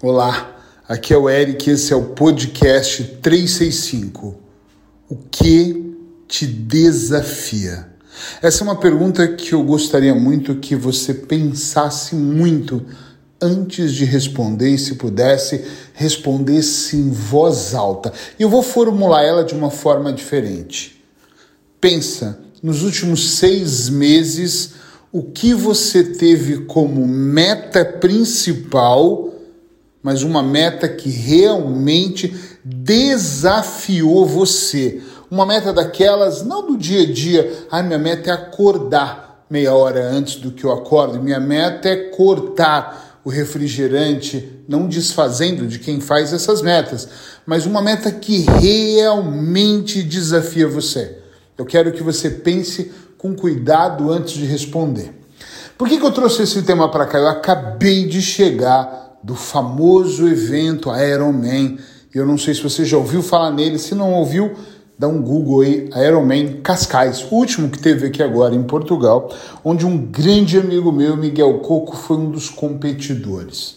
Olá, aqui é o Eric, esse é o podcast 365. O que te desafia? Essa é uma pergunta que eu gostaria muito que você pensasse muito antes de responder e, se pudesse, respondesse em voz alta. Eu vou formular ela de uma forma diferente. Pensa, nos últimos seis meses, o que você teve como meta principal mas uma meta que realmente desafiou você. Uma meta daquelas, não do dia a dia, ah, minha meta é acordar meia hora antes do que eu acordo, minha meta é cortar o refrigerante, não desfazendo de quem faz essas metas, mas uma meta que realmente desafia você. Eu quero que você pense com cuidado antes de responder. Por que, que eu trouxe esse tema para cá? Eu acabei de chegar do famoso evento Ironman. Eu não sei se você já ouviu falar nele, se não ouviu, dá um Google aí, Ironman Cascais, o último que teve aqui agora em Portugal, onde um grande amigo meu, Miguel Coco, foi um dos competidores.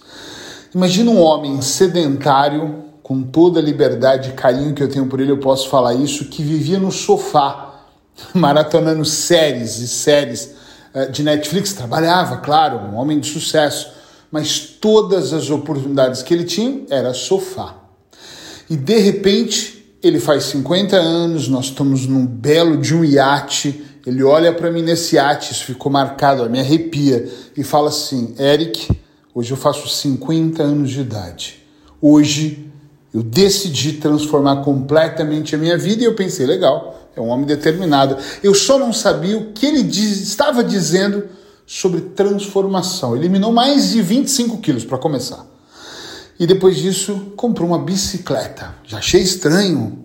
Imagina um homem sedentário, com toda a liberdade e carinho que eu tenho por ele, eu posso falar isso, que vivia no sofá, maratonando séries e séries eh, de Netflix, trabalhava, claro, um homem de sucesso mas todas as oportunidades que ele tinha era sofá. E de repente, ele faz 50 anos, nós estamos num belo de um iate, ele olha para mim nesse iate, isso ficou marcado, me arrepia, e fala assim: Eric, hoje eu faço 50 anos de idade. Hoje eu decidi transformar completamente a minha vida e eu pensei, legal, é um homem determinado. Eu só não sabia o que ele diz, estava dizendo sobre transformação. Eliminou mais de 25 quilos para começar. E depois disso, comprou uma bicicleta. Já achei estranho,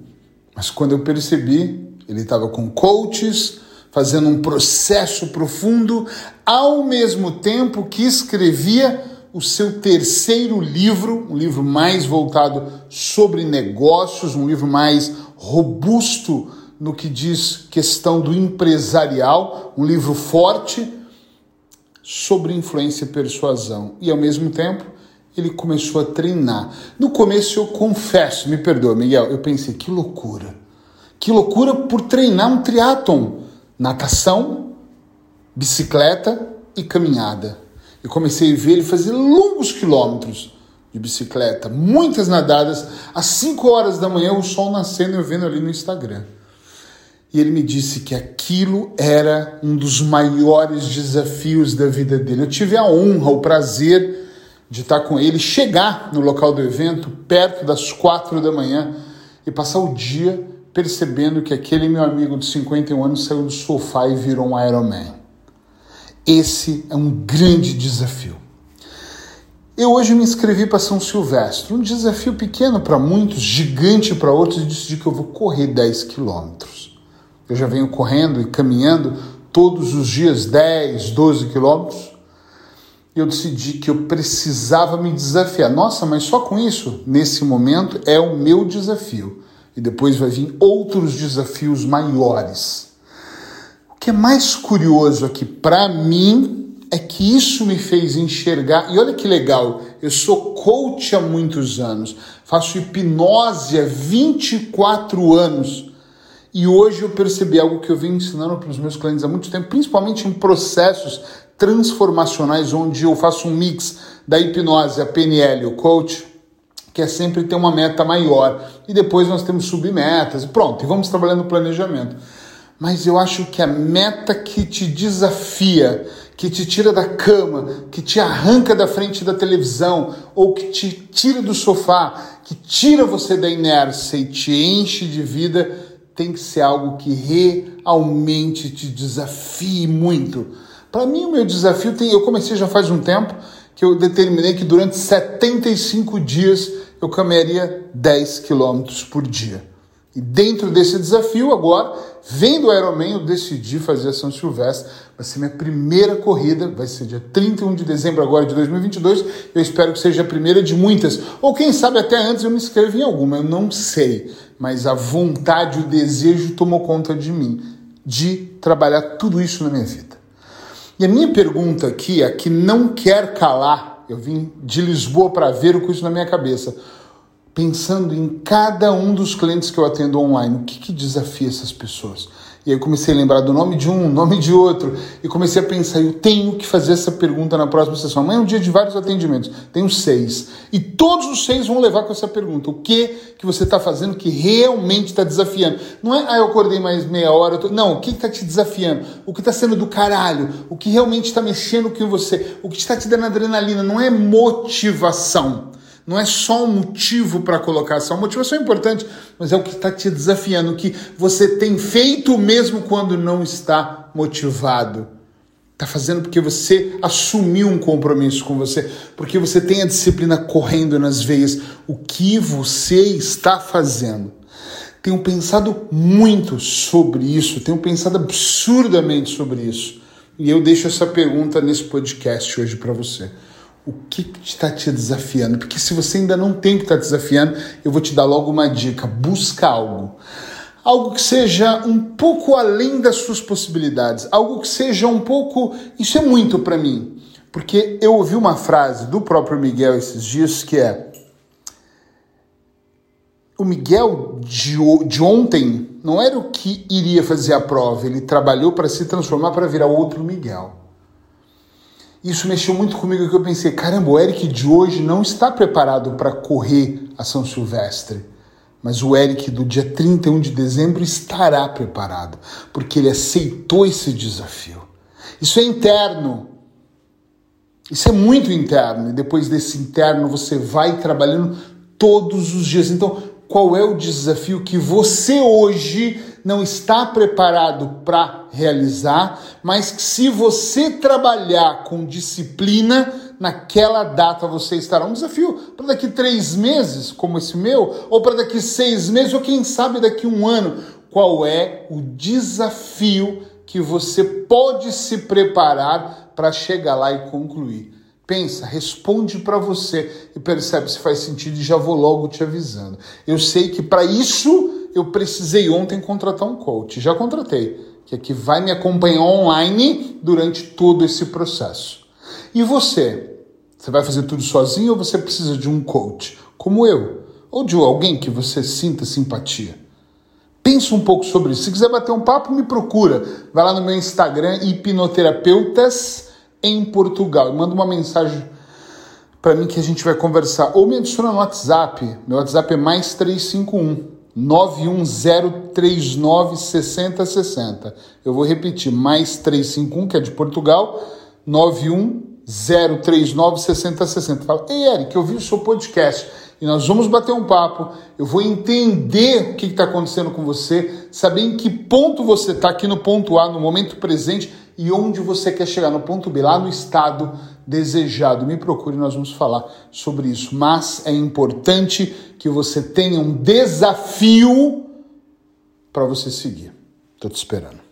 mas quando eu percebi, ele estava com coaches, fazendo um processo profundo, ao mesmo tempo que escrevia o seu terceiro livro, um livro mais voltado sobre negócios, um livro mais robusto no que diz questão do empresarial, um livro forte sobre influência e persuasão. E ao mesmo tempo, ele começou a treinar. No começo, eu confesso, me perdoa, Miguel, eu pensei, que loucura. Que loucura por treinar um triatlon. Natação, bicicleta e caminhada. Eu comecei a ver ele fazer longos quilômetros de bicicleta, muitas nadadas, às 5 horas da manhã, o sol nascendo, eu vendo ali no Instagram e ele me disse que aquilo era um dos maiores desafios da vida dele. Eu tive a honra, o prazer de estar com ele, chegar no local do evento perto das quatro da manhã e passar o dia percebendo que aquele meu amigo de 51 anos saiu do sofá e virou um Ironman. Esse é um grande desafio. Eu hoje me inscrevi para São Silvestre, um desafio pequeno para muitos, gigante para outros, e decidi que eu vou correr 10 quilômetros. Eu já venho correndo e caminhando todos os dias 10, 12 quilômetros. E eu decidi que eu precisava me desafiar. Nossa, mas só com isso, nesse momento, é o meu desafio. E depois vai vir outros desafios maiores. O que é mais curioso aqui para mim é que isso me fez enxergar. E olha que legal, eu sou coach há muitos anos, faço hipnose há 24 anos e hoje eu percebi algo que eu venho ensinando para os meus clientes há muito tempo, principalmente em processos transformacionais, onde eu faço um mix da hipnose, a PNL, o coach, que é sempre ter uma meta maior. E depois nós temos submetas, e pronto, e vamos trabalhando no planejamento. Mas eu acho que a meta que te desafia, que te tira da cama, que te arranca da frente da televisão, ou que te tira do sofá, que tira você da inércia e te enche de vida, tem que ser algo que realmente te desafie muito. Para mim, o meu desafio tem. Eu comecei já faz um tempo que eu determinei que durante 75 dias eu caminharia 10 quilômetros por dia. E dentro desse desafio, agora, vendo o Ironman, eu decidi fazer a São Silvestre. Vai ser minha primeira corrida, vai ser dia 31 de dezembro agora de 2022. Eu espero que seja a primeira de muitas. Ou quem sabe até antes eu me inscrevo em alguma, eu não sei. Mas a vontade, o desejo tomou conta de mim, de trabalhar tudo isso na minha vida. E a minha pergunta aqui, a que não quer calar, Eu vim de Lisboa para ver com isso na minha cabeça. Pensando em cada um dos clientes que eu atendo online, o que, que desafia essas pessoas? E aí eu comecei a lembrar do nome de um, nome de outro, e comecei a pensar, eu tenho que fazer essa pergunta na próxima sessão. Amanhã é um dia de vários atendimentos, tenho seis. E todos os seis vão levar com essa pergunta. O que que você está fazendo que realmente está desafiando? Não é, ah, eu acordei mais meia hora. Tô... Não, o que está te desafiando? O que está sendo do caralho? O que realmente está mexendo com você? O que está te dando adrenalina? Não é motivação. Não é só um motivo para colocar ação. Motivação é importante, mas é o que está te desafiando, o que você tem feito mesmo quando não está motivado. Está fazendo porque você assumiu um compromisso com você, porque você tem a disciplina correndo nas veias. O que você está fazendo? Tenho pensado muito sobre isso, tenho pensado absurdamente sobre isso. E eu deixo essa pergunta nesse podcast hoje para você o que está te desafiando. Porque se você ainda não tem o que está desafiando, eu vou te dar logo uma dica: busca algo. Algo que seja um pouco além das suas possibilidades, algo que seja um pouco. Isso é muito para mim, porque eu ouvi uma frase do próprio Miguel esses dias que é: o Miguel de, de ontem não era o que iria fazer a prova, ele trabalhou para se transformar para virar outro Miguel. Isso mexeu muito comigo que eu pensei, caramba, o Eric de hoje não está preparado para correr a São Silvestre. Mas o Eric do dia 31 de dezembro estará preparado, porque ele aceitou esse desafio. Isso é interno. Isso é muito interno. E depois desse interno você vai trabalhando todos os dias. Então, qual é o desafio que você hoje não está preparado para realizar, mas que se você trabalhar com disciplina, naquela data você estará. Um desafio para daqui três meses, como esse meu, ou para daqui seis meses, ou quem sabe daqui um ano. Qual é o desafio que você pode se preparar para chegar lá e concluir? Pensa, responde para você e percebe se faz sentido e já vou logo te avisando. Eu sei que para isso eu precisei ontem contratar um coach. Já contratei, que é que vai me acompanhar online durante todo esse processo. E você? Você vai fazer tudo sozinho ou você precisa de um coach, como eu, ou de alguém que você sinta simpatia? Pensa um pouco sobre isso. Se quiser bater um papo, me procura. Vai lá no meu Instagram, hipnoterapeutas em Portugal. Manda uma mensagem para mim que a gente vai conversar. Ou me adiciona no WhatsApp. Meu WhatsApp é mais 351 91039 6060. Eu vou repetir, mais 351, que é de Portugal, 91039 6060. Fala, ei Eric, eu vi o seu podcast e nós vamos bater um papo. Eu vou entender o que está acontecendo com você, saber em que ponto você está aqui no ponto A, no momento presente e onde você quer chegar no ponto B, lá no estado desejado. Me procure, nós vamos falar sobre isso. Mas é importante que você tenha um desafio para você seguir. Estou te esperando.